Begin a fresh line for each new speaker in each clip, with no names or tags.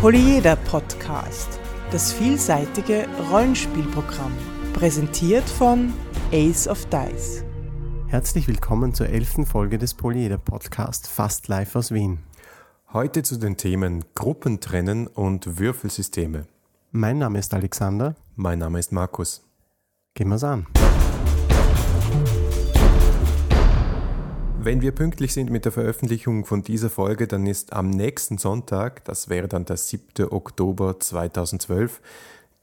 Polyeder Podcast, das vielseitige Rollenspielprogramm, präsentiert von Ace of Dice.
Herzlich willkommen zur elften Folge des Polyeder Podcast Fast Live aus Wien.
Heute zu den Themen Gruppentrennen und Würfelsysteme.
Mein Name ist Alexander.
Mein Name ist Markus.
Gehen wir's an.
Wenn wir pünktlich sind mit der Veröffentlichung von dieser Folge, dann ist am nächsten Sonntag, das wäre dann der 7. Oktober 2012,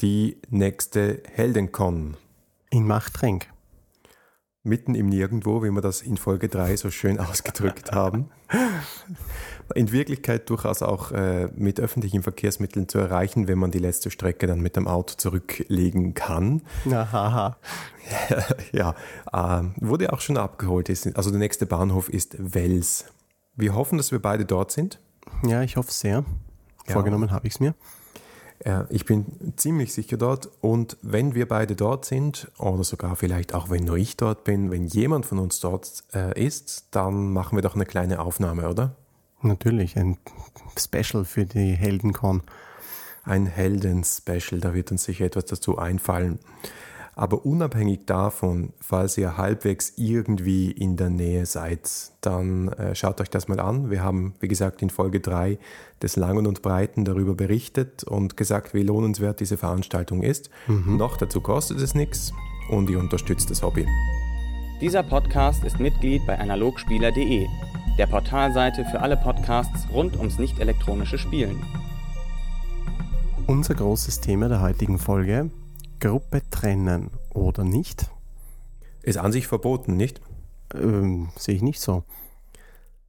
die nächste Heldencon.
In Machtrenk.
Mitten im Nirgendwo, wie wir das in Folge 3 so schön ausgedrückt haben. In Wirklichkeit durchaus auch äh, mit öffentlichen Verkehrsmitteln zu erreichen, wenn man die letzte Strecke dann mit dem Auto zurücklegen kann.
Aha.
ja, äh, wurde auch schon abgeholt. Also der nächste Bahnhof ist Wels. Wir hoffen, dass wir beide dort sind.
Ja, ich hoffe sehr. Vorgenommen ja. habe ich es mir.
Äh, ich bin ziemlich sicher dort und wenn wir beide dort sind oder sogar vielleicht auch wenn nur ich dort bin, wenn jemand von uns dort äh, ist, dann machen wir doch eine kleine Aufnahme, oder?
Natürlich, ein Special für die Heldencon.
Ein Helden-Special, da wird uns sicher etwas dazu einfallen. Aber unabhängig davon, falls ihr halbwegs irgendwie in der Nähe seid, dann äh, schaut euch das mal an. Wir haben, wie gesagt, in Folge 3 des Langen und Breiten darüber berichtet und gesagt, wie lohnenswert diese Veranstaltung ist. Mhm. Noch dazu kostet es nichts und ihr unterstützt das Hobby.
Dieser Podcast ist Mitglied bei analogspieler.de, der Portalseite für alle Podcasts rund ums nicht elektronische Spielen.
Unser großes Thema der heutigen Folge Gruppe trennen oder nicht?
Ist an sich verboten, nicht?
Ähm, sehe ich nicht so.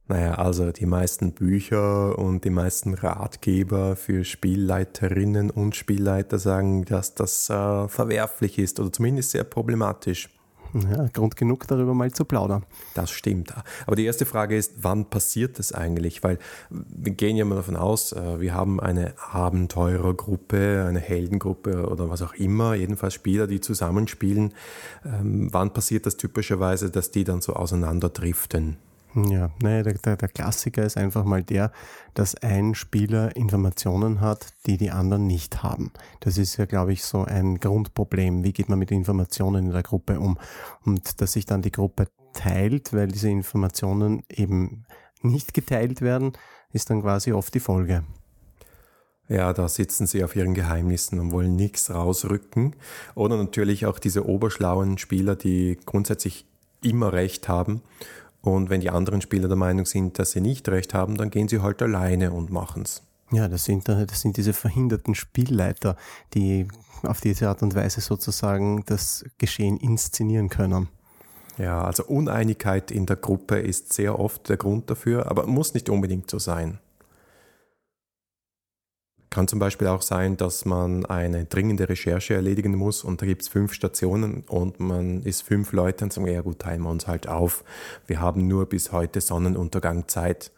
Naja, also die meisten Bücher und die meisten Ratgeber für Spielleiterinnen und Spielleiter sagen, dass das äh, verwerflich ist oder zumindest sehr problematisch.
Ja, Grund genug, darüber mal zu plaudern.
Das stimmt. Aber die erste Frage ist, wann passiert das eigentlich? Weil wir gehen ja mal davon aus, äh, wir haben eine Abenteurergruppe, eine Heldengruppe oder was auch immer, jedenfalls Spieler, die zusammenspielen. Ähm, wann passiert das typischerweise, dass die dann so auseinanderdriften?
Ja, nee, der, der, der Klassiker ist einfach mal der, dass ein Spieler Informationen hat, die die anderen nicht haben. Das ist ja, glaube ich, so ein Grundproblem. Wie geht man mit Informationen in der Gruppe um? Und dass sich dann die Gruppe teilt, weil diese Informationen eben nicht geteilt werden, ist dann quasi oft die Folge.
Ja, da sitzen sie auf ihren Geheimnissen und wollen nichts rausrücken. Oder natürlich auch diese oberschlauen Spieler, die grundsätzlich immer recht haben und wenn die anderen Spieler der Meinung sind, dass sie nicht recht haben, dann gehen sie halt alleine und machen's.
Ja, das sind, das sind diese verhinderten Spielleiter, die auf diese Art und Weise sozusagen das Geschehen inszenieren können.
Ja, also Uneinigkeit in der Gruppe ist sehr oft der Grund dafür, aber muss nicht unbedingt so sein. Kann zum Beispiel auch sein, dass man eine dringende Recherche erledigen muss und da gibt es fünf Stationen und man ist fünf Leute und sagen, ja gut, teilen wir uns halt auf. Wir haben nur bis heute Sonnenuntergang Zeit.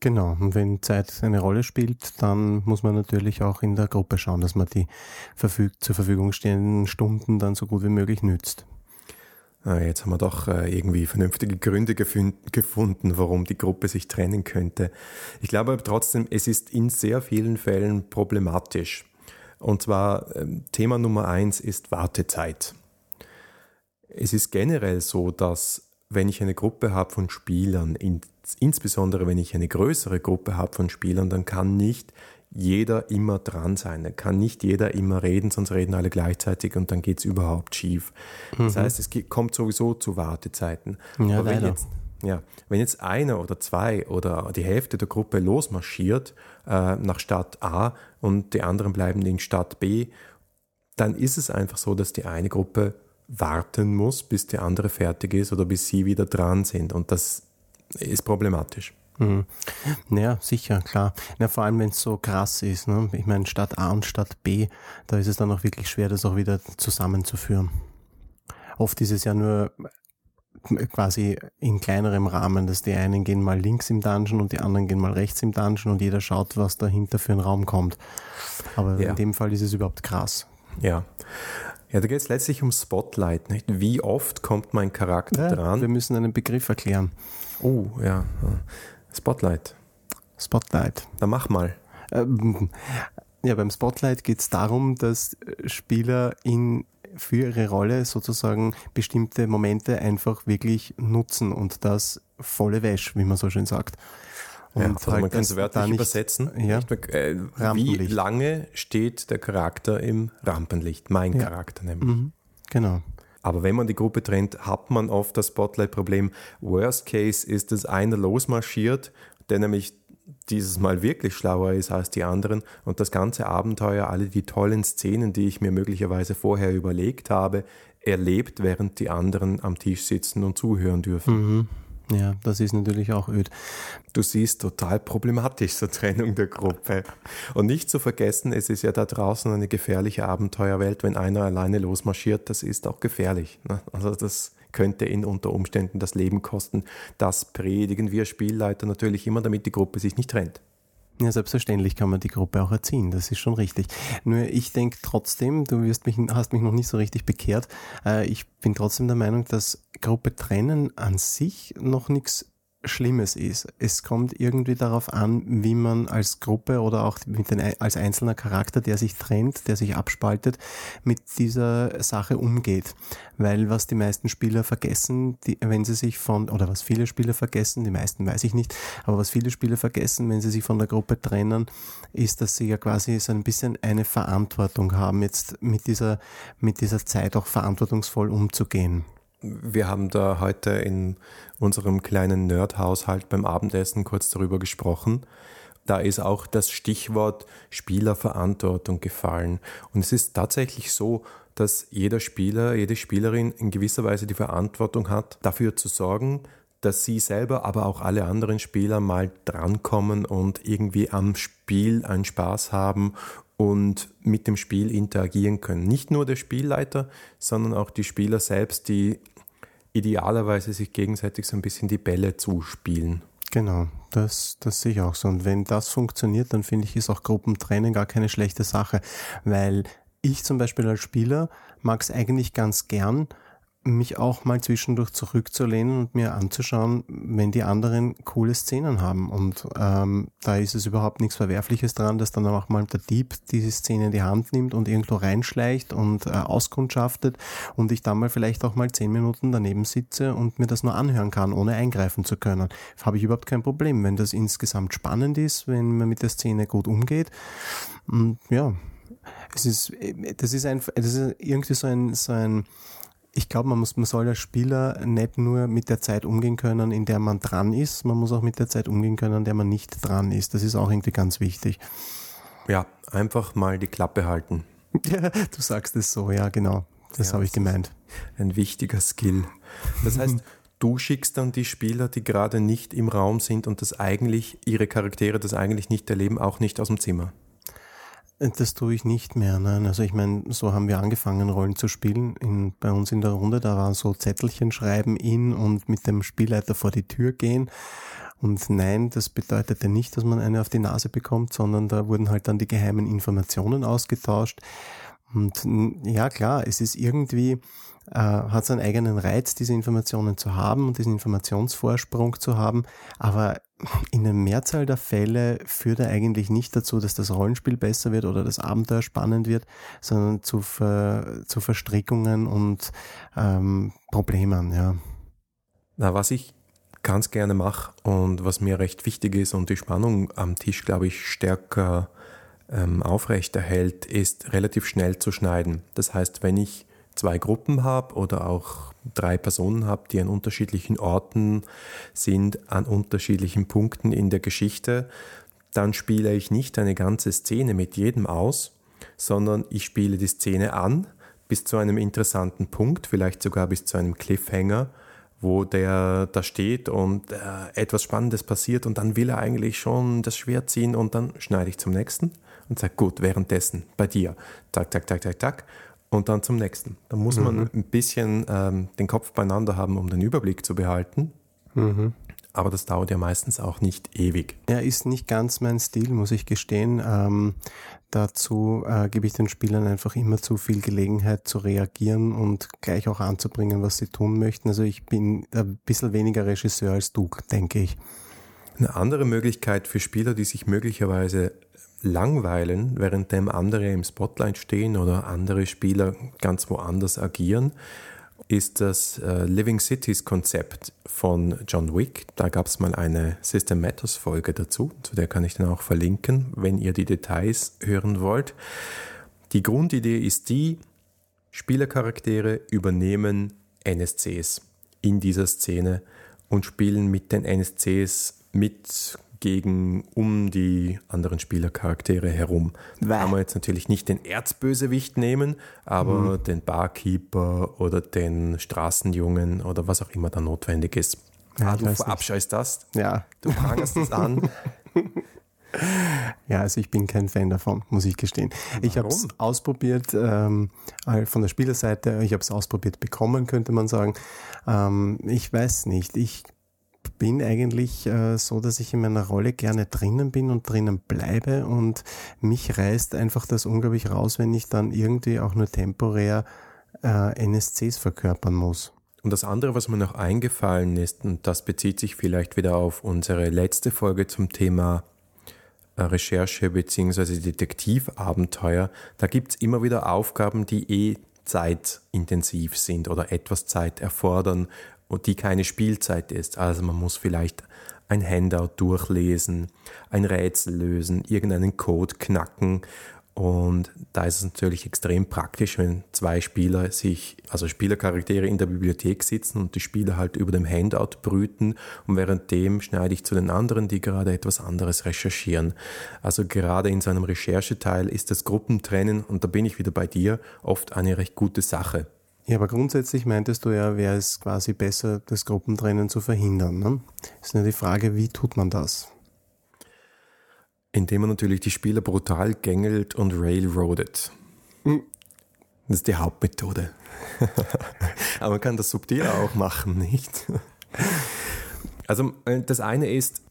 Genau, und wenn Zeit eine Rolle spielt, dann muss man natürlich auch in der Gruppe schauen, dass man die verfüg zur Verfügung stehenden Stunden dann so gut wie möglich nützt.
Ah, jetzt haben wir doch äh, irgendwie vernünftige Gründe gefunden, warum die Gruppe sich trennen könnte. Ich glaube trotzdem, es ist in sehr vielen Fällen problematisch. Und zwar ähm, Thema Nummer eins ist Wartezeit. Es ist generell so, dass wenn ich eine Gruppe habe von Spielern, insbesondere wenn ich eine größere Gruppe habe von Spielern, dann kann nicht jeder immer dran sein. Da kann nicht jeder immer reden, sonst reden alle gleichzeitig und dann geht es überhaupt schief. Mhm. Das heißt, es kommt sowieso zu Wartezeiten.
Ja,
Aber
wenn
jetzt, ja, wenn jetzt einer oder zwei oder die Hälfte der Gruppe losmarschiert äh, nach Stadt A und die anderen bleiben in Stadt B, dann ist es einfach so, dass die eine Gruppe warten muss, bis die andere fertig ist oder bis sie wieder dran sind. Und das ist problematisch.
Mhm. Naja, sicher, klar. Na, vor allem, wenn es so krass ist. Ne? Ich meine, Stadt A und Stadt B, da ist es dann auch wirklich schwer, das auch wieder zusammenzuführen. Oft ist es ja nur quasi in kleinerem Rahmen, dass die einen gehen mal links im Dungeon und die anderen gehen mal rechts im Dungeon und jeder schaut, was dahinter für ein Raum kommt. Aber ja. in dem Fall ist es überhaupt krass.
Ja. Ja, da geht es letztlich um Spotlight. Nicht? Wie oft kommt mein Charakter ja, dran?
Wir müssen einen Begriff erklären.
Oh, ja. Spotlight.
Spotlight.
Dann mach mal.
Ähm, ja, beim Spotlight geht es darum, dass Spieler in für ihre Rolle sozusagen bestimmte Momente einfach wirklich nutzen und das volle Wäsch, wie man so schön sagt.
Und ja, also halt man kann es wörtlich nicht, übersetzen.
Ja,
äh, wie lange steht der Charakter im Rampenlicht? Mein ja. Charakter nämlich. Mhm,
genau.
Aber wenn man die Gruppe trennt, hat man oft das Spotlight-Problem. Worst Case ist, dass einer losmarschiert, der nämlich dieses Mal wirklich schlauer ist als die anderen und das ganze Abenteuer, alle die tollen Szenen, die ich mir möglicherweise vorher überlegt habe, erlebt, während die anderen am Tisch sitzen und zuhören dürfen.
Mhm. Ja, das ist natürlich auch öd.
Du siehst total problematisch so Trennung der Gruppe. Und nicht zu vergessen, es ist ja da draußen eine gefährliche Abenteuerwelt. Wenn einer alleine losmarschiert, das ist auch gefährlich. Ne? Also das könnte ihn unter Umständen das Leben kosten. Das predigen wir Spielleiter natürlich immer, damit die Gruppe sich nicht trennt.
Ja, selbstverständlich kann man die Gruppe auch erziehen, das ist schon richtig. Nur ich denke trotzdem, du wirst mich, hast mich noch nicht so richtig bekehrt, äh, ich bin trotzdem der Meinung, dass Gruppe trennen an sich noch nichts Schlimmes ist. Es kommt irgendwie darauf an, wie man als Gruppe oder auch mit den, als einzelner Charakter, der sich trennt, der sich abspaltet, mit dieser Sache umgeht. Weil was die meisten Spieler vergessen, die, wenn sie sich von, oder was viele Spieler vergessen, die meisten weiß ich nicht, aber was viele Spieler vergessen, wenn sie sich von der Gruppe trennen, ist, dass sie ja quasi so ein bisschen eine Verantwortung haben, jetzt mit dieser, mit dieser Zeit auch verantwortungsvoll umzugehen
wir haben da heute in unserem kleinen Nerd-Haushalt beim Abendessen kurz darüber gesprochen. Da ist auch das Stichwort Spielerverantwortung gefallen. Und es ist tatsächlich so, dass jeder Spieler, jede Spielerin in gewisser Weise die Verantwortung hat, dafür zu sorgen, dass sie selber, aber auch alle anderen Spieler mal drankommen und irgendwie am Spiel einen Spaß haben und mit dem Spiel interagieren können. Nicht nur der Spielleiter, sondern auch die Spieler selbst, die idealerweise sich gegenseitig so ein bisschen die Bälle zuspielen.
Genau, das, das sehe ich auch so. Und wenn das funktioniert, dann finde ich, ist auch Gruppentraining gar keine schlechte Sache, weil ich zum Beispiel als Spieler mag es eigentlich ganz gern, mich auch mal zwischendurch zurückzulehnen und mir anzuschauen, wenn die anderen coole Szenen haben. Und ähm, da ist es überhaupt nichts Verwerfliches dran, dass dann auch mal der Dieb diese Szene in die Hand nimmt und irgendwo reinschleicht und äh, auskundschaftet und ich dann mal vielleicht auch mal zehn Minuten daneben sitze und mir das nur anhören kann, ohne eingreifen zu können. Habe ich überhaupt kein Problem, wenn das insgesamt spannend ist, wenn man mit der Szene gut umgeht. Und ja, es ist, das ist ein, das ist irgendwie so ein, so ein ich glaube, man muss, man soll als Spieler nicht nur mit der Zeit umgehen können, in der man dran ist, man muss auch mit der Zeit umgehen können, in der man nicht dran ist. Das ist auch irgendwie ganz wichtig.
Ja, einfach mal die Klappe halten.
Ja, du sagst es so, ja, genau. Das ja, habe ich gemeint.
Ein wichtiger Skill. Das heißt, du schickst dann die Spieler, die gerade nicht im Raum sind und das eigentlich, ihre Charaktere das eigentlich nicht erleben, auch nicht aus dem Zimmer.
Das tue ich nicht mehr. Nein. Also ich meine, so haben wir angefangen, Rollen zu spielen. In, bei uns in der Runde, da waren so Zettelchen schreiben in und mit dem Spielleiter vor die Tür gehen. Und nein, das bedeutete nicht, dass man eine auf die Nase bekommt, sondern da wurden halt dann die geheimen Informationen ausgetauscht. Und ja, klar, es ist irgendwie, äh, hat seinen eigenen Reiz, diese Informationen zu haben und diesen Informationsvorsprung zu haben. Aber in der Mehrzahl der Fälle führt er eigentlich nicht dazu, dass das Rollenspiel besser wird oder das Abenteuer spannend wird, sondern zu, Ver, zu Verstrickungen und ähm, Problemen, ja.
Na, was ich ganz gerne mache und was mir recht wichtig ist und die Spannung am Tisch, glaube ich, stärker ähm, aufrechterhält, ist relativ schnell zu schneiden. Das heißt, wenn ich zwei Gruppen habe oder auch drei Personen habe, die an unterschiedlichen Orten sind, an unterschiedlichen Punkten in der Geschichte, dann spiele ich nicht eine ganze Szene mit jedem aus, sondern ich spiele die Szene an bis zu einem interessanten Punkt, vielleicht sogar bis zu einem Cliffhanger, wo der da steht und äh, etwas Spannendes passiert und dann will er eigentlich schon das Schwert ziehen und dann schneide ich zum nächsten und sage, gut, währenddessen bei dir, tak, tak, tak, tak, tak und dann zum nächsten. Da muss man mhm. ein bisschen ähm, den Kopf beieinander haben, um den Überblick zu behalten. Mhm. Aber das dauert ja meistens auch nicht ewig.
Ja, ist nicht ganz mein Stil, muss ich gestehen. Ähm, dazu äh, gebe ich den Spielern einfach immer zu viel Gelegenheit zu reagieren und gleich auch anzubringen, was sie tun möchten. Also ich bin ein bisschen weniger Regisseur als du, denke ich.
Eine andere Möglichkeit für Spieler, die sich möglicherweise langweilen, währenddem andere im Spotlight stehen oder andere Spieler ganz woanders agieren, ist das äh, Living Cities Konzept von John Wick. Da gab es mal eine System Matters Folge dazu, zu der kann ich dann auch verlinken, wenn ihr die Details hören wollt. Die Grundidee ist die, Spielercharaktere übernehmen NSCs in dieser Szene und spielen mit den NSCs mit gegen um die anderen Spielercharaktere herum. Da kann man jetzt natürlich nicht den Erzbösewicht nehmen, aber mhm. den Barkeeper oder den Straßenjungen oder was auch immer da notwendig ist. Ja, ah, du verabscheust das.
Ja.
Du prangerst es an.
Ja, also ich bin kein Fan davon, muss ich gestehen. Warum? Ich habe es ausprobiert ähm, von der Spielerseite, ich habe es ausprobiert bekommen, könnte man sagen. Ähm, ich weiß nicht, ich bin eigentlich äh, so, dass ich in meiner Rolle gerne drinnen bin und drinnen bleibe und mich reißt einfach das unglaublich raus, wenn ich dann irgendwie auch nur temporär äh, NSCs verkörpern muss.
Und das andere, was mir noch eingefallen ist, und das bezieht sich vielleicht wieder auf unsere letzte Folge zum Thema äh, Recherche bzw. Detektivabenteuer, da gibt's immer wieder Aufgaben, die eh zeitintensiv sind oder etwas Zeit erfordern und die keine Spielzeit ist. Also man muss vielleicht ein Handout durchlesen, ein Rätsel lösen, irgendeinen Code knacken und da ist es natürlich extrem praktisch, wenn zwei Spieler sich, also Spielercharaktere in der Bibliothek sitzen und die Spieler halt über dem Handout brüten und währenddem schneide ich zu den anderen, die gerade etwas anderes recherchieren. Also gerade in so einem Rechercheteil ist das Gruppentrennen, und da bin ich wieder bei dir, oft eine recht gute Sache.
Ja, aber grundsätzlich meintest du ja, wäre es quasi besser, das Gruppentrennen zu verhindern. Ne? Ist nur die Frage, wie tut man das?
Indem man natürlich die Spieler brutal gängelt und railroadet. Hm. Das ist die Hauptmethode. Aber man kann das subtil auch machen, nicht? Also äh, das eine ist,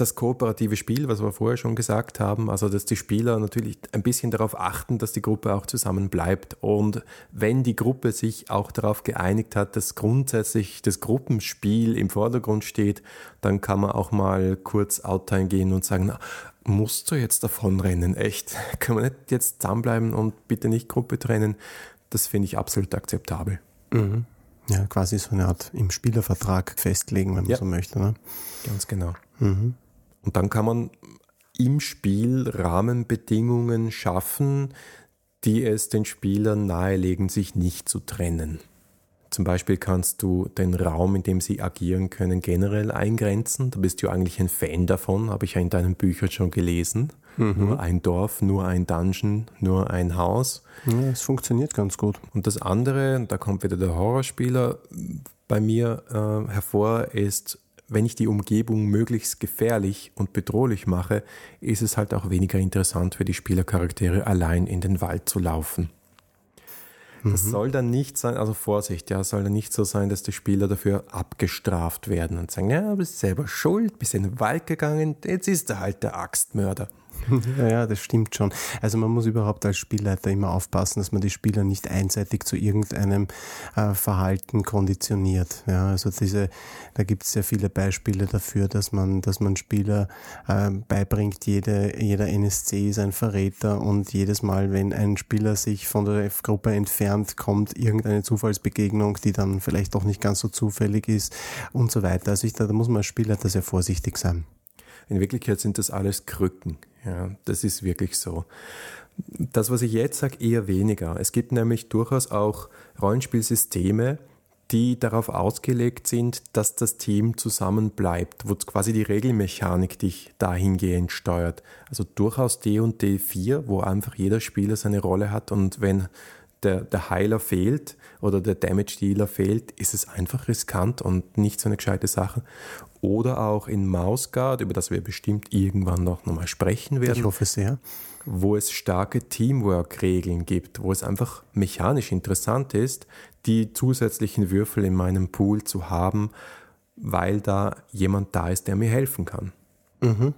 das kooperative Spiel, was wir vorher schon gesagt haben, also dass die Spieler natürlich ein bisschen darauf achten, dass die Gruppe auch zusammen bleibt. Und wenn die Gruppe sich auch darauf geeinigt hat, dass grundsätzlich das Gruppenspiel im Vordergrund steht, dann kann man auch mal kurz outtime gehen und sagen, na, musst du jetzt davonrennen? Echt? Kann man nicht jetzt zusammenbleiben und bitte nicht Gruppe trennen? Das finde ich absolut akzeptabel.
Mhm. Ja, quasi so eine Art im Spielervertrag festlegen, wenn man ja. so möchte. Ne?
Ganz genau. Mhm. Und dann kann man im Spiel Rahmenbedingungen schaffen, die es den Spielern nahelegen, sich nicht zu trennen. Zum Beispiel kannst du den Raum, in dem sie agieren können, generell eingrenzen. Da bist du eigentlich ein Fan davon, habe ich ja in deinen Büchern schon gelesen. Mhm. Nur ein Dorf, nur ein Dungeon, nur ein Haus.
Ja, es funktioniert ganz gut.
Und das andere, da kommt wieder der Horrorspieler bei mir äh, hervor, ist wenn ich die Umgebung möglichst gefährlich und bedrohlich mache, ist es halt auch weniger interessant für die Spielercharaktere, allein in den Wald zu laufen. Das mhm. soll dann nicht sein, also Vorsicht, ja, soll dann nicht so sein, dass die Spieler dafür abgestraft werden und sagen, ja, du bist selber schuld, bist in den Wald gegangen, jetzt ist er halt der Axtmörder.
Ja, das stimmt schon. Also man muss überhaupt als Spielleiter immer aufpassen, dass man die Spieler nicht einseitig zu irgendeinem äh, Verhalten konditioniert. Ja, also diese, da gibt es sehr viele Beispiele dafür, dass man, dass man Spieler äh, beibringt, jede, jeder NSC ist ein Verräter und jedes Mal, wenn ein Spieler sich von der Gruppe entfernt, kommt irgendeine Zufallsbegegnung, die dann vielleicht doch nicht ganz so zufällig ist und so weiter. Also ich, da, da muss man als Spielleiter sehr vorsichtig sein.
In Wirklichkeit sind das alles Krücken. Ja, das ist wirklich so. Das, was ich jetzt sage, eher weniger. Es gibt nämlich durchaus auch Rollenspielsysteme, die darauf ausgelegt sind, dass das Team zusammen bleibt, wo quasi die Regelmechanik dich dahingehend steuert. Also durchaus D und D4, wo einfach jeder Spieler seine Rolle hat und wenn der, der Heiler fehlt oder der Damage Dealer fehlt, ist es einfach riskant und nicht so eine gescheite Sache. Oder auch in Mausguard, über das wir bestimmt irgendwann noch nochmal sprechen werden.
Ich hoffe sehr.
Wo es starke Teamwork-Regeln gibt, wo es einfach mechanisch interessant ist, die zusätzlichen Würfel in meinem Pool zu haben, weil da jemand da ist, der mir helfen kann.
Mhm.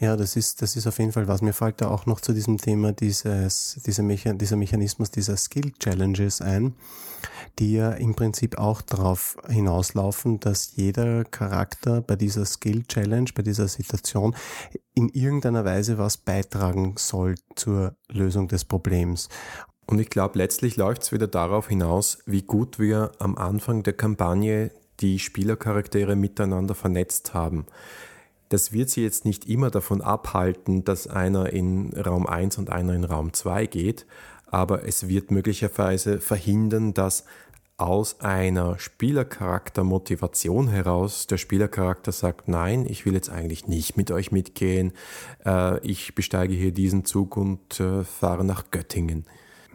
Ja, das ist, das ist auf jeden Fall was. Mir fällt da auch noch zu diesem Thema dieses, dieser, Mecha dieser Mechanismus dieser Skill Challenges ein, die ja im Prinzip auch darauf hinauslaufen, dass jeder Charakter bei dieser Skill Challenge, bei dieser Situation in irgendeiner Weise was beitragen soll zur Lösung des Problems.
Und ich glaube, letztlich läuft es wieder darauf hinaus, wie gut wir am Anfang der Kampagne die Spielercharaktere miteinander vernetzt haben. Das wird sie jetzt nicht immer davon abhalten, dass einer in Raum 1 und einer in Raum 2 geht, aber es wird möglicherweise verhindern, dass aus einer Spielercharaktermotivation heraus der Spielercharakter sagt, nein, ich will jetzt eigentlich nicht mit euch mitgehen, äh, ich besteige hier diesen Zug und äh, fahre nach Göttingen.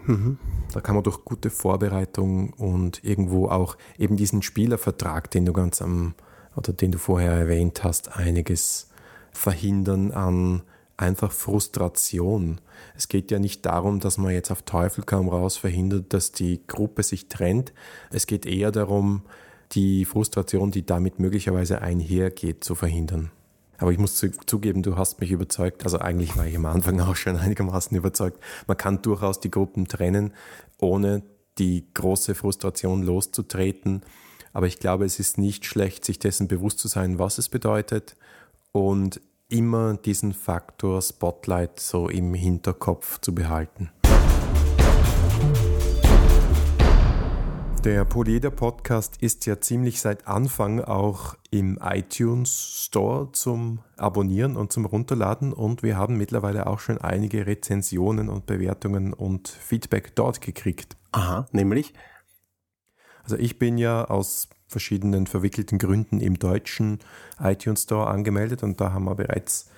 Mhm. Da kann man durch gute Vorbereitung und irgendwo auch eben diesen Spielervertrag, den du ganz am oder den du vorher erwähnt hast, einiges verhindern an einfach Frustration. Es geht ja nicht darum, dass man jetzt auf Teufel kaum raus verhindert, dass die Gruppe sich trennt. Es geht eher darum, die Frustration, die damit möglicherweise einhergeht, zu verhindern. Aber ich muss zugeben, du hast mich überzeugt. Also eigentlich war ich am Anfang auch schon einigermaßen überzeugt. Man kann durchaus die Gruppen trennen, ohne die große Frustration loszutreten. Aber ich glaube, es ist nicht schlecht, sich dessen bewusst zu sein, was es bedeutet und immer diesen Faktor Spotlight so im Hinterkopf zu behalten. Der Polyeder Podcast ist ja ziemlich seit Anfang auch im iTunes Store zum Abonnieren und zum Runterladen und wir haben mittlerweile auch schon einige Rezensionen und Bewertungen und Feedback dort gekriegt.
Aha, nämlich?
Also ich bin ja aus verschiedenen verwickelten Gründen im deutschen iTunes Store angemeldet und da haben wir bereits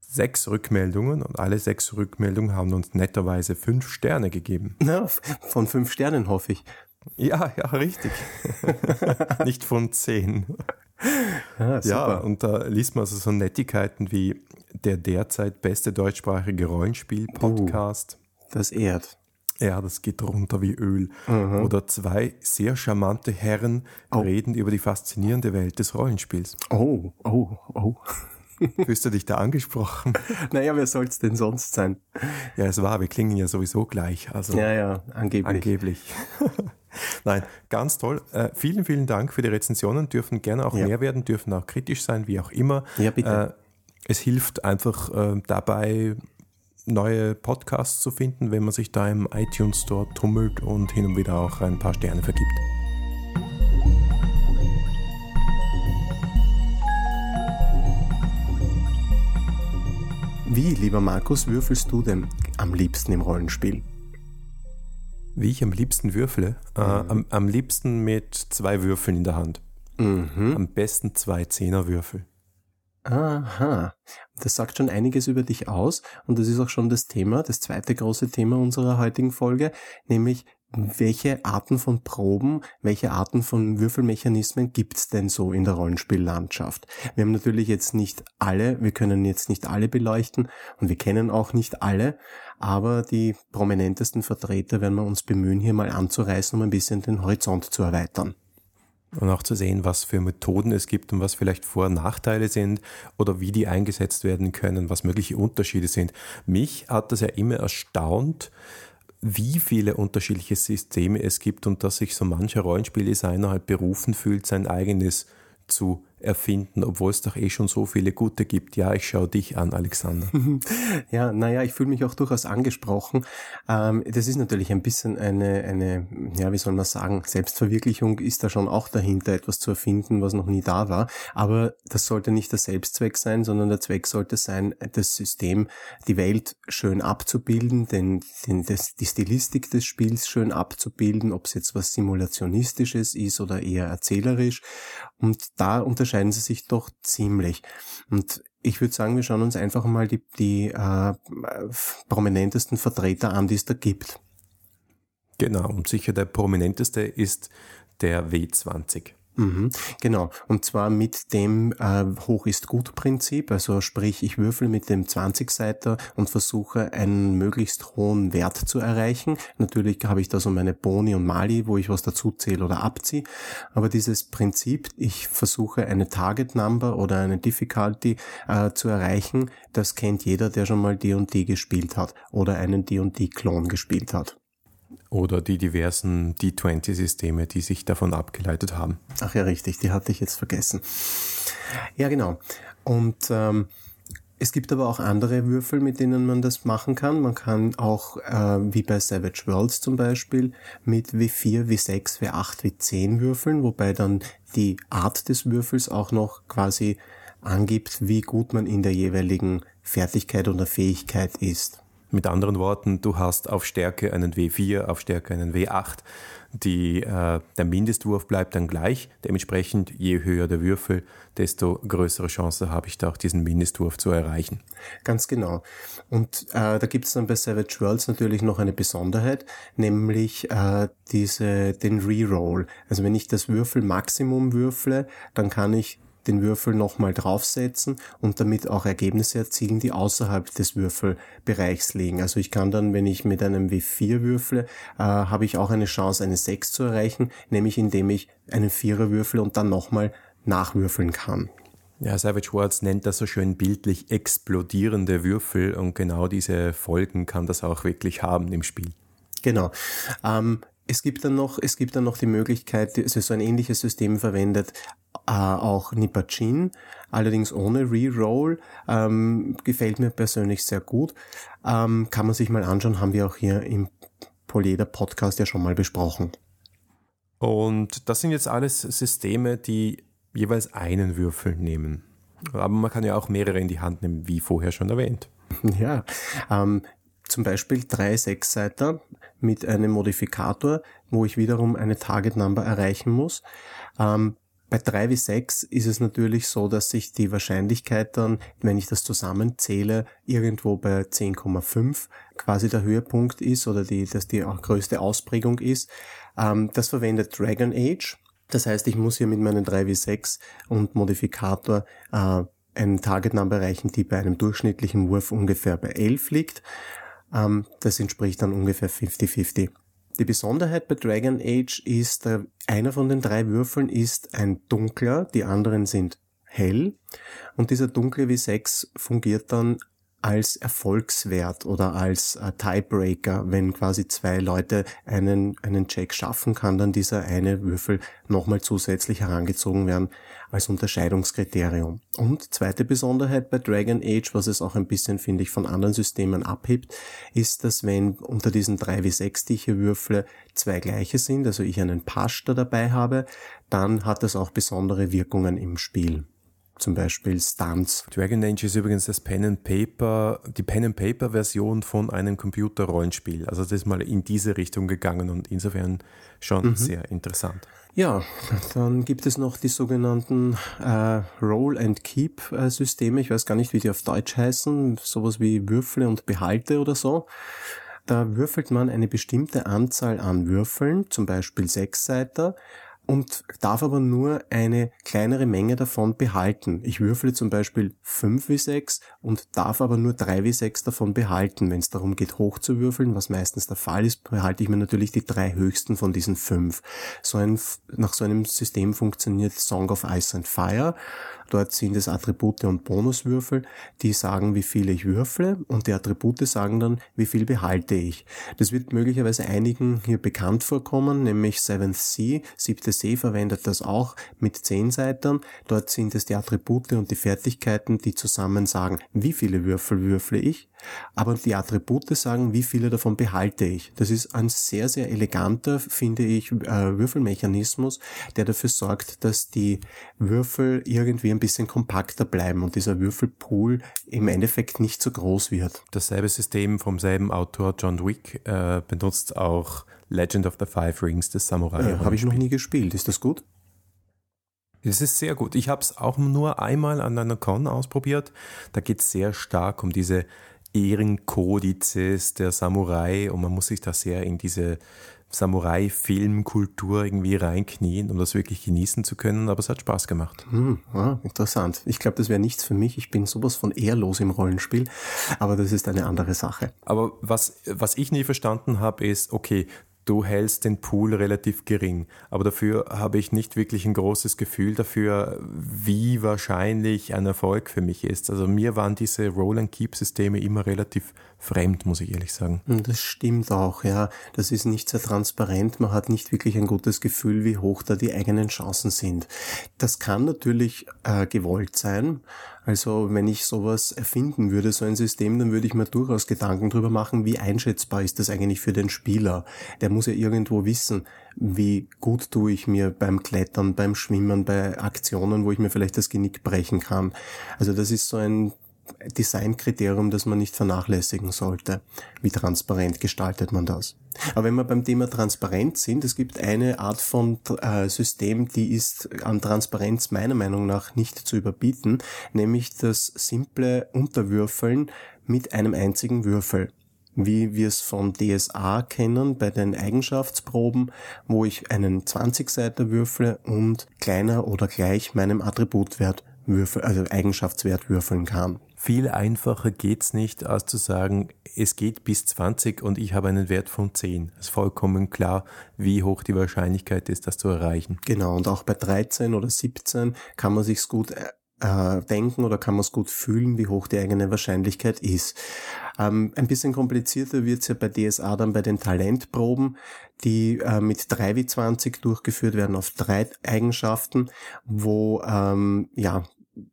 sechs Rückmeldungen und alle sechs Rückmeldungen haben uns netterweise fünf Sterne gegeben.
Ja, von fünf Sternen hoffe ich.
Ja, ja, richtig. Nicht von zehn. Ah, ja, und da liest man also so Nettigkeiten wie der derzeit beste deutschsprachige Rollenspiel-Podcast.
Uh, das ehrt.
Ja, das geht runter wie Öl. Mhm. Oder zwei sehr charmante Herren oh. reden über die faszinierende Welt des Rollenspiels.
Oh, oh, oh.
Fühlst du dich da angesprochen?
Naja, wer soll es denn sonst sein?
Ja, es war, wir klingen ja sowieso gleich. Also
ja, ja, angeblich.
Angeblich. Nein, ganz toll. Äh, vielen, vielen Dank für die Rezensionen. Dürfen gerne auch ja. mehr werden, dürfen auch kritisch sein, wie auch immer.
Ja, bitte.
Äh, es hilft einfach äh, dabei, neue Podcasts zu finden, wenn man sich da im iTunes Store tummelt und hin und wieder auch ein paar Sterne vergibt.
Wie, lieber Markus, würfelst du denn am liebsten im Rollenspiel?
Wie ich am liebsten würfle? Äh, mhm. Äh, am, am, liebsten mit zwei Würfeln in der Hand. Mhm. Am besten zwei Zehnerwürfel.
Aha, das sagt schon einiges über dich aus und das ist auch schon das Thema, das zweite große Thema unserer heutigen Folge, nämlich welche Arten von Proben, welche Arten von Würfelmechanismen gibt's denn so in der Rollenspiellandschaft? Wir haben natürlich jetzt nicht alle, wir können jetzt nicht alle beleuchten und wir kennen auch nicht alle, aber die prominentesten Vertreter werden wir uns bemühen, hier mal anzureißen, um ein bisschen den Horizont zu erweitern
und auch zu sehen, was für Methoden es gibt und was vielleicht Vor- und Nachteile sind oder wie die eingesetzt werden können, was mögliche Unterschiede sind. Mich hat das ja immer erstaunt, wie viele unterschiedliche Systeme es gibt und dass sich so mancher Rollenspieldesigner halt berufen fühlt, sein eigenes zu erfinden, obwohl es doch eh schon so viele gute gibt. Ja, ich schaue dich an, Alexander.
ja, naja, ich fühle mich auch durchaus angesprochen. Ähm, das ist natürlich ein bisschen eine, eine, ja, wie soll man sagen, Selbstverwirklichung ist da schon auch dahinter, etwas zu erfinden, was noch nie da war. Aber das sollte nicht der Selbstzweck sein, sondern der Zweck sollte sein, das System, die Welt schön abzubilden, den, den, das, die Stilistik des Spiels schön abzubilden, ob es jetzt was Simulationistisches ist oder eher erzählerisch. Und da unterscheiden unterscheiden sie sich doch ziemlich. Und ich würde sagen, wir schauen uns einfach mal die, die äh, prominentesten Vertreter an, die es da gibt.
Genau, und sicher der prominenteste ist der W20.
Mhm, genau. Und zwar mit dem äh, Hoch ist gut Prinzip. Also sprich, ich würfel mit dem 20-Seiter und versuche einen möglichst hohen Wert zu erreichen. Natürlich habe ich da so meine Boni und Mali, wo ich was dazu zähle oder abziehe. Aber dieses Prinzip, ich versuche eine Target Number oder eine Difficulty äh, zu erreichen, das kennt jeder, der schon mal D&D gespielt hat oder einen D&D-Klon gespielt hat.
Oder die diversen D20-Systeme, die sich davon abgeleitet haben.
Ach ja, richtig, die hatte ich jetzt vergessen. Ja, genau. Und ähm, es gibt aber auch andere Würfel, mit denen man das machen kann. Man kann auch, äh, wie bei Savage Worlds zum Beispiel, mit W4, W6, W8, W10 würfeln, wobei dann die Art des Würfels auch noch quasi angibt, wie gut man in der jeweiligen Fertigkeit oder Fähigkeit ist.
Mit anderen Worten, du hast auf Stärke einen W4, auf Stärke einen W8. Die, äh, der Mindestwurf bleibt dann gleich. Dementsprechend, je höher der Würfel, desto größere Chance habe ich da auch diesen Mindestwurf zu erreichen.
Ganz genau. Und äh, da gibt es dann bei Savage Worlds natürlich noch eine Besonderheit, nämlich äh, diese, den Reroll. Also wenn ich das Würfelmaximum würfle, dann kann ich den Würfel nochmal draufsetzen und damit auch Ergebnisse erzielen, die außerhalb des Würfelbereichs liegen. Also ich kann dann, wenn ich mit einem W4 würfle, äh, habe ich auch eine Chance, eine 6 zu erreichen, nämlich indem ich einen Vierer würfle und dann nochmal nachwürfeln kann.
Ja, Savage Worlds nennt das so schön bildlich explodierende Würfel und genau diese Folgen kann das auch wirklich haben im Spiel.
Genau. Ähm, es gibt dann noch, es gibt dann noch die Möglichkeit, also so ein ähnliches System verwendet äh, auch Nipachin, allerdings ohne Reroll, ähm, gefällt mir persönlich sehr gut. Ähm, kann man sich mal anschauen, haben wir auch hier im Poleder Podcast ja schon mal besprochen.
Und das sind jetzt alles Systeme, die jeweils einen Würfel nehmen. Aber man kann ja auch mehrere in die Hand nehmen, wie vorher schon erwähnt.
Ja, ähm, zum Beispiel drei Sechsseiter mit einem Modifikator, wo ich wiederum eine Target Number erreichen muss. Ähm, bei drei wie sechs ist es natürlich so, dass sich die Wahrscheinlichkeit dann, wenn ich das zusammenzähle, irgendwo bei 10,5 quasi der Höhepunkt ist oder die, dass die größte Ausprägung ist. Ähm, das verwendet Dragon Age. Das heißt, ich muss hier mit meinen 3 wie 6 und Modifikator äh, einen Target Number erreichen, die bei einem durchschnittlichen Wurf ungefähr bei 11 liegt. Ähm, das entspricht dann ungefähr 50-50. Die Besonderheit bei Dragon Age ist, äh, einer von den drei Würfeln ist ein dunkler, die anderen sind hell. Und dieser dunkle W6 fungiert dann als Erfolgswert oder als äh, Tiebreaker, wenn quasi zwei Leute einen, einen Check schaffen, kann dann dieser eine Würfel nochmal zusätzlich herangezogen werden als Unterscheidungskriterium. Und zweite Besonderheit bei Dragon Age, was es auch ein bisschen, finde ich, von anderen Systemen abhebt, ist, dass wenn unter diesen drei wie sechs, die ich würfle, zwei gleiche sind, also ich einen Pasch da dabei habe, dann hat das auch besondere Wirkungen im Spiel zum Beispiel Stunts.
Dragon Age ist übrigens das Pen and Paper, die Pen and Paper Version von einem Computerrollenspiel. Also das ist mal in diese Richtung gegangen und insofern schon mhm. sehr interessant.
Ja, dann gibt es noch die sogenannten äh, Roll and Keep äh, Systeme. Ich weiß gar nicht, wie die auf Deutsch heißen. Sowas wie Würfle und Behalte oder so. Da würfelt man eine bestimmte Anzahl an Würfeln, zum Beispiel Sechsseiter, und darf aber nur eine kleinere Menge davon behalten. Ich würfle zum Beispiel 5 wie 6 und darf aber nur 3 wie 6 davon behalten. Wenn es darum geht, hoch zu würfeln, was meistens der Fall ist, behalte ich mir natürlich die drei höchsten von diesen 5. So ein, nach so einem System funktioniert Song of Ice and Fire Dort sind es Attribute und Bonuswürfel, die sagen, wie viel ich würfle und die Attribute sagen dann, wie viel behalte ich. Das wird möglicherweise einigen hier bekannt vorkommen, nämlich Seventh Sea, siebte See verwendet das auch mit zehn Seitern. Dort sind es die Attribute und die Fertigkeiten, die zusammen sagen, wie viele Würfel würfle ich aber die Attribute sagen, wie viele davon behalte ich. Das ist ein sehr, sehr eleganter, finde ich, äh, Würfelmechanismus, der dafür sorgt, dass die Würfel irgendwie ein bisschen kompakter bleiben und dieser Würfelpool im Endeffekt nicht so groß wird.
Dasselbe System vom selben Autor John Wick äh, benutzt auch Legend of the Five Rings des Samurai.
Ja, Habe ich noch nie gespielt. Ist das gut?
Es ist sehr gut. Ich habe es auch nur einmal an einer Con ausprobiert. Da geht es sehr stark um diese Ehrenkodizes der Samurai und man muss sich da sehr in diese Samurai-Filmkultur irgendwie reinknien, um das wirklich genießen zu können, aber es hat Spaß gemacht.
Hm, ja, interessant. Ich glaube, das wäre nichts für mich. Ich bin sowas von ehrlos im Rollenspiel, aber das ist eine andere Sache.
Aber was, was ich nie verstanden habe, ist, okay, du hältst den Pool relativ gering. Aber dafür habe ich nicht wirklich ein großes Gefühl dafür, wie wahrscheinlich ein Erfolg für mich ist. Also mir waren diese Roll-and-Keep-Systeme immer relativ fremd, muss ich ehrlich sagen.
Hm, das stimmt auch, ja. Das ist nicht sehr transparent. Man hat nicht wirklich ein gutes Gefühl, wie hoch da die eigenen Chancen sind. Das kann natürlich äh, gewollt sein. Also wenn ich sowas erfinden würde, so ein System, dann würde ich mir durchaus Gedanken darüber machen, wie einschätzbar ist das eigentlich für den Spieler. Der muss ja irgendwo wissen, wie gut tue ich mir beim Klettern, beim Schwimmen, bei Aktionen, wo ich mir vielleicht das Genick brechen kann. Also das ist so ein Designkriterium, das man nicht vernachlässigen sollte. Wie transparent gestaltet man das? Aber wenn wir beim Thema Transparenz sind, es gibt eine Art von äh, System, die ist an Transparenz meiner Meinung nach nicht zu überbieten, nämlich das simple Unterwürfeln mit einem einzigen Würfel wie wir es von DSA kennen bei den Eigenschaftsproben, wo ich einen 20-Seiter würfle und kleiner oder gleich meinem Attributwert würfel, also Eigenschaftswert würfeln kann.
Viel einfacher geht's nicht, als zu sagen, es geht bis 20 und ich habe einen Wert von 10. Es ist vollkommen klar, wie hoch die Wahrscheinlichkeit ist, das zu erreichen.
Genau, und auch bei 13 oder 17 kann man sich's gut äh, denken oder kann man es gut fühlen, wie hoch die eigene Wahrscheinlichkeit ist. Ähm, ein bisschen komplizierter wird's ja bei DSA dann bei den Talentproben, die äh, mit 3 wie 20 durchgeführt werden auf drei Eigenschaften, wo ähm, ja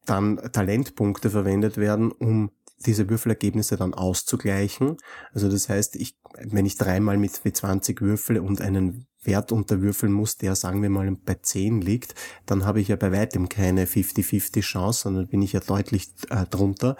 dann Talentpunkte verwendet werden, um diese Würfelergebnisse dann auszugleichen. Also das heißt, ich, wenn ich dreimal mit, mit 20 würfele und einen Wert unterwürfeln muss, der sagen wir mal bei 10 liegt, dann habe ich ja bei weitem keine 50-50 Chance, sondern bin ich ja deutlich äh, drunter.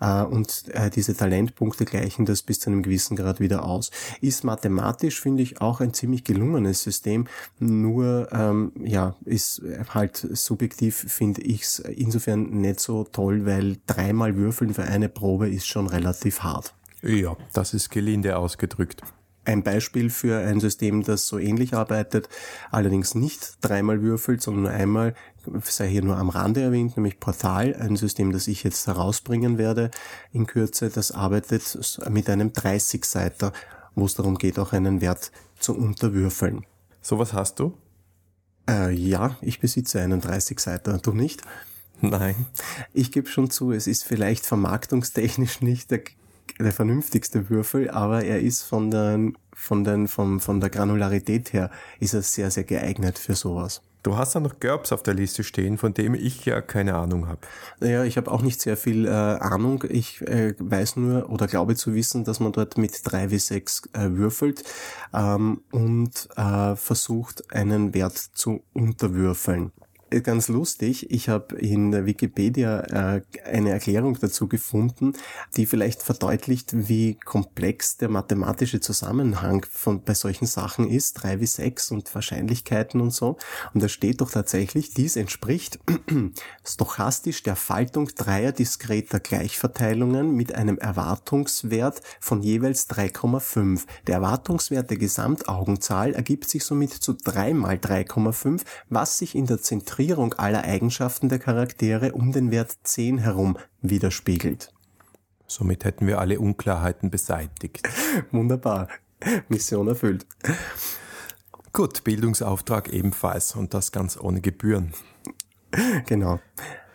Äh, und äh, diese Talentpunkte gleichen das bis zu einem gewissen Grad wieder aus. Ist mathematisch, finde ich, auch ein ziemlich gelungenes System, nur ähm, ja, ist halt subjektiv, finde ich es insofern nicht so toll, weil dreimal würfeln für eine Probe ist schon relativ hart.
Ja, das ist gelinde ausgedrückt.
Ein Beispiel für ein System, das so ähnlich arbeitet, allerdings nicht dreimal würfelt, sondern nur einmal, sei hier nur am Rande erwähnt, nämlich Portal, ein System, das ich jetzt herausbringen werde in Kürze, das arbeitet mit einem 30-Seiter, wo es darum geht, auch einen Wert zu unterwürfeln.
Sowas hast du?
Äh, ja, ich besitze einen 30-Seiter, du nicht?
Nein.
Ich gebe schon zu, es ist vielleicht vermarktungstechnisch nicht der der vernünftigste Würfel, aber er ist von der, von den, von, von der Granularität her, ist er sehr, sehr geeignet für sowas.
Du hast da noch GURPS auf der Liste stehen, von dem ich ja keine Ahnung habe.
Naja, ich habe auch nicht sehr viel äh, Ahnung. Ich äh, weiß nur oder glaube zu wissen, dass man dort mit drei wie sechs äh, würfelt ähm, und äh, versucht, einen Wert zu unterwürfeln ganz lustig. Ich habe in der Wikipedia äh, eine Erklärung dazu gefunden, die vielleicht verdeutlicht, wie komplex der mathematische Zusammenhang von bei solchen Sachen ist, drei wie sechs und Wahrscheinlichkeiten und so. Und da steht doch tatsächlich, dies entspricht stochastisch der Faltung dreier diskreter Gleichverteilungen mit einem Erwartungswert von jeweils 3,5. Der Erwartungswert der Gesamtaugenzahl ergibt sich somit zu 3 mal 3,5, was sich in der Zentrierung Zentrierung aller Eigenschaften der Charaktere um den Wert 10 herum widerspiegelt.
Somit hätten wir alle Unklarheiten beseitigt.
Wunderbar. Mission erfüllt.
Gut, Bildungsauftrag ebenfalls und das ganz ohne Gebühren.
Genau.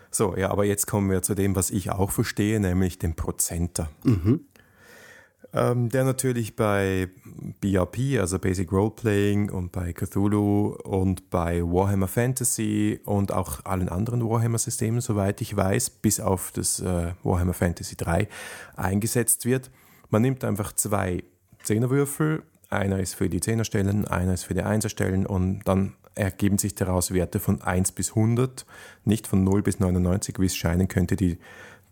So, ja, aber jetzt kommen wir zu dem, was ich auch verstehe, nämlich dem Prozenter. Mhm ähm, der natürlich bei BRP, also Basic Roleplaying und bei Cthulhu und bei Warhammer Fantasy und auch allen anderen Warhammer-Systemen, soweit ich weiß, bis auf das äh, Warhammer Fantasy 3 eingesetzt wird. Man nimmt einfach zwei Zehnerwürfel, einer ist für die Zehnerstellen, einer ist für die Einserstellen und dann ergeben sich daraus Werte von 1 bis 100, nicht von 0 bis 99, wie es scheinen könnte, die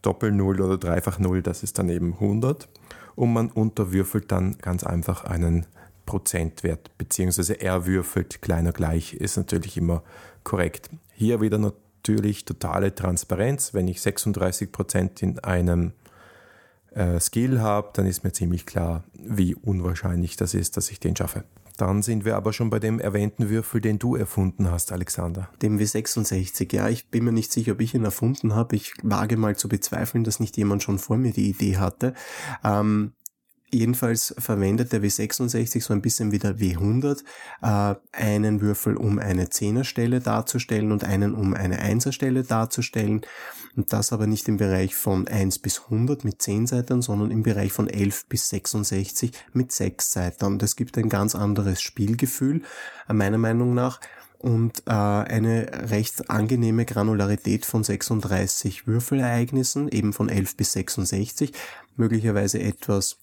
Doppel-Null oder Dreifach-Null, das ist dann eben 100 und man unterwürfelt dann ganz einfach einen Prozentwert, beziehungsweise er würfelt kleiner gleich, ist natürlich immer korrekt. Hier wieder natürlich totale Transparenz. Wenn ich 36 Prozent in einem äh, Skill habe, dann ist mir ziemlich klar, wie unwahrscheinlich das ist, dass ich den schaffe. Dann sind wir aber schon bei dem erwähnten Würfel, den du erfunden hast, Alexander.
Dem W66, ja. Ich bin mir nicht sicher, ob ich ihn erfunden habe. Ich wage mal zu bezweifeln, dass nicht jemand schon vor mir die Idee hatte. Ähm, Jedenfalls verwendet der W66 so ein bisschen wie der W100 äh, einen Würfel, um eine Zehnerstelle darzustellen und einen, um eine Einserstelle darzustellen. Und das aber nicht im Bereich von 1 bis 100 mit 10 Seiten, sondern im Bereich von 11 bis 66 mit 6 Seiten. Das gibt ein ganz anderes Spielgefühl, äh, meiner Meinung nach und äh, eine recht angenehme Granularität von 36 Würfelereignissen, eben von 11 bis 66, möglicherweise etwas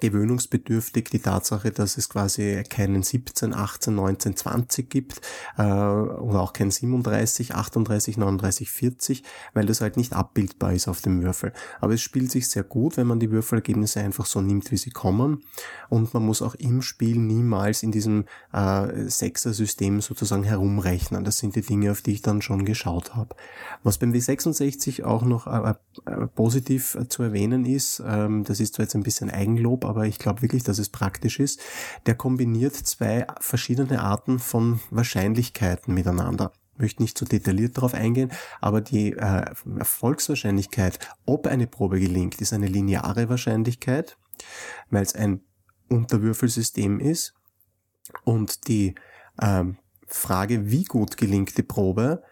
gewöhnungsbedürftig die Tatsache, dass es quasi keinen 17, 18, 19, 20 gibt äh, oder auch kein 37, 38, 39, 40, weil das halt nicht abbildbar ist auf dem Würfel. Aber es spielt sich sehr gut, wenn man die Würfelergebnisse einfach so nimmt, wie sie kommen und man muss auch im Spiel niemals in diesem äh, Sechser-System sozusagen herumrechnen. Das sind die Dinge, auf die ich dann schon geschaut habe. Was beim W66 auch noch äh, äh, positiv zu erwähnen ist, ähm, das ist zwar jetzt ein bisschen Eigenlob, Lob, aber ich glaube wirklich, dass es praktisch ist. Der kombiniert zwei verschiedene Arten von Wahrscheinlichkeiten miteinander möchte nicht zu so detailliert darauf eingehen, aber die äh, Erfolgswahrscheinlichkeit, ob eine Probe gelingt, ist eine lineare Wahrscheinlichkeit, weil es ein Unterwürfelsystem ist. Und die äh, Frage, wie gut gelingt die Probe,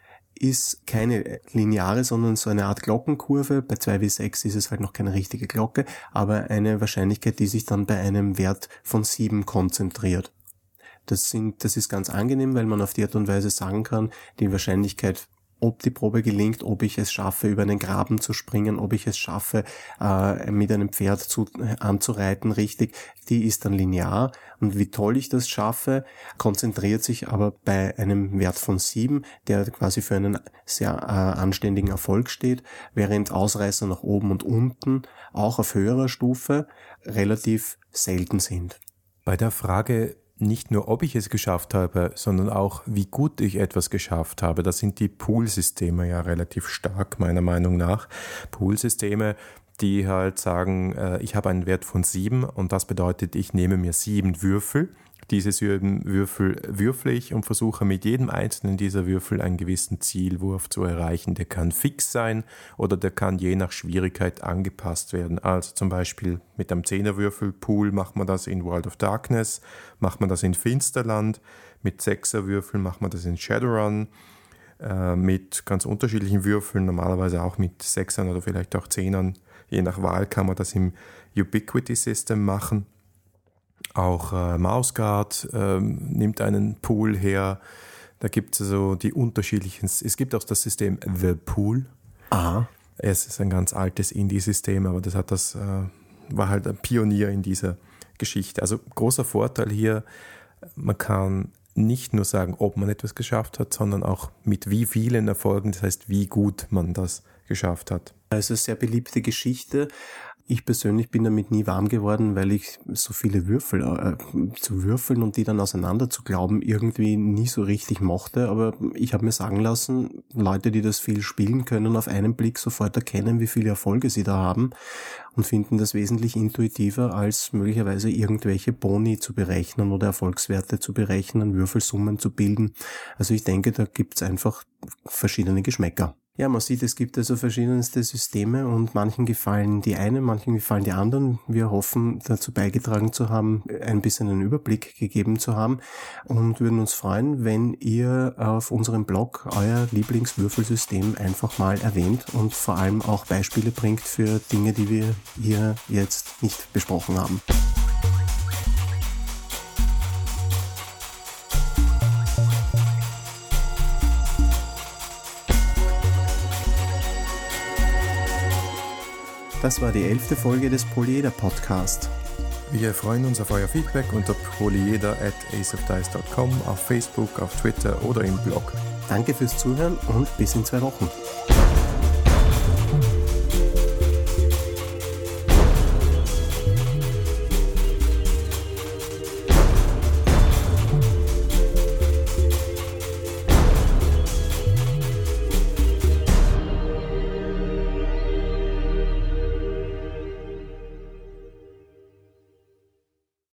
ist keine lineare, sondern so eine Art Glockenkurve. Bei 2W6 ist es halt noch keine richtige Glocke, aber eine Wahrscheinlichkeit, die sich dann bei einem Wert von 7 konzentriert. Das, sind, das ist ganz angenehm, weil man auf die Art und Weise sagen kann, die Wahrscheinlichkeit ob die Probe gelingt, ob ich es schaffe, über einen Graben zu springen, ob ich es schaffe, äh, mit einem Pferd zu, anzureiten, richtig, die ist dann linear. Und wie toll ich das schaffe, konzentriert sich aber bei einem Wert von sieben, der quasi für einen sehr äh, anständigen Erfolg steht, während Ausreißer nach oben und unten auch auf höherer Stufe relativ selten sind.
Bei der Frage, nicht nur, ob ich es geschafft habe, sondern auch, wie gut ich etwas geschafft habe. Da sind die Poolsysteme ja relativ stark, meiner Meinung nach. Poolsysteme, die halt sagen, äh, ich habe einen Wert von sieben und das bedeutet, ich nehme mir sieben Würfel dieses Würfel würfle ich und versuche mit jedem einzelnen dieser Würfel einen gewissen Zielwurf zu erreichen. Der kann fix sein oder der kann je nach Schwierigkeit angepasst werden. Also zum Beispiel mit einem Zehnerwürfelpool macht man das in World of Darkness, macht man das in Finsterland, mit Sechserwürfeln macht man das in Shadowrun äh, mit ganz unterschiedlichen Würfeln, normalerweise auch mit Sechsern oder vielleicht auch Zehnern. Je nach Wahl kann man das im Ubiquity System machen. Auch äh, Mouseguard äh, nimmt einen Pool her. Da gibt es also die unterschiedlichen. Es gibt auch das System The Pool.
Aha.
Es ist ein ganz altes Indie-System, aber das hat das, äh, war halt ein Pionier in dieser Geschichte. Also großer Vorteil hier, man kann nicht nur sagen, ob man etwas geschafft hat, sondern auch mit wie vielen Erfolgen, das heißt, wie gut man das geschafft hat.
Also sehr beliebte Geschichte. Ich persönlich bin damit nie warm geworden, weil ich so viele Würfel äh, zu würfeln und die dann auseinander zu glauben irgendwie nie so richtig mochte. Aber ich habe mir sagen lassen, Leute, die das viel spielen können, auf einen Blick sofort erkennen, wie viele Erfolge sie da haben und finden das wesentlich intuitiver, als möglicherweise irgendwelche Boni zu berechnen oder Erfolgswerte zu berechnen, Würfelsummen zu bilden. Also ich denke, da gibt's einfach verschiedene Geschmäcker. Ja, man sieht, es gibt also verschiedenste Systeme und manchen gefallen die einen, manchen gefallen die anderen. Wir hoffen, dazu beigetragen zu haben, ein bisschen einen Überblick gegeben zu haben und würden uns freuen, wenn ihr auf unserem Blog euer Lieblingswürfelsystem einfach mal erwähnt und vor allem auch Beispiele bringt für Dinge, die wir hier jetzt nicht besprochen haben. Das war die elfte Folge des Polyeder Podcast.
Wir freuen uns auf euer Feedback unter polyeder at aceofdice.com, auf Facebook, auf Twitter oder im Blog.
Danke fürs Zuhören und bis in zwei Wochen.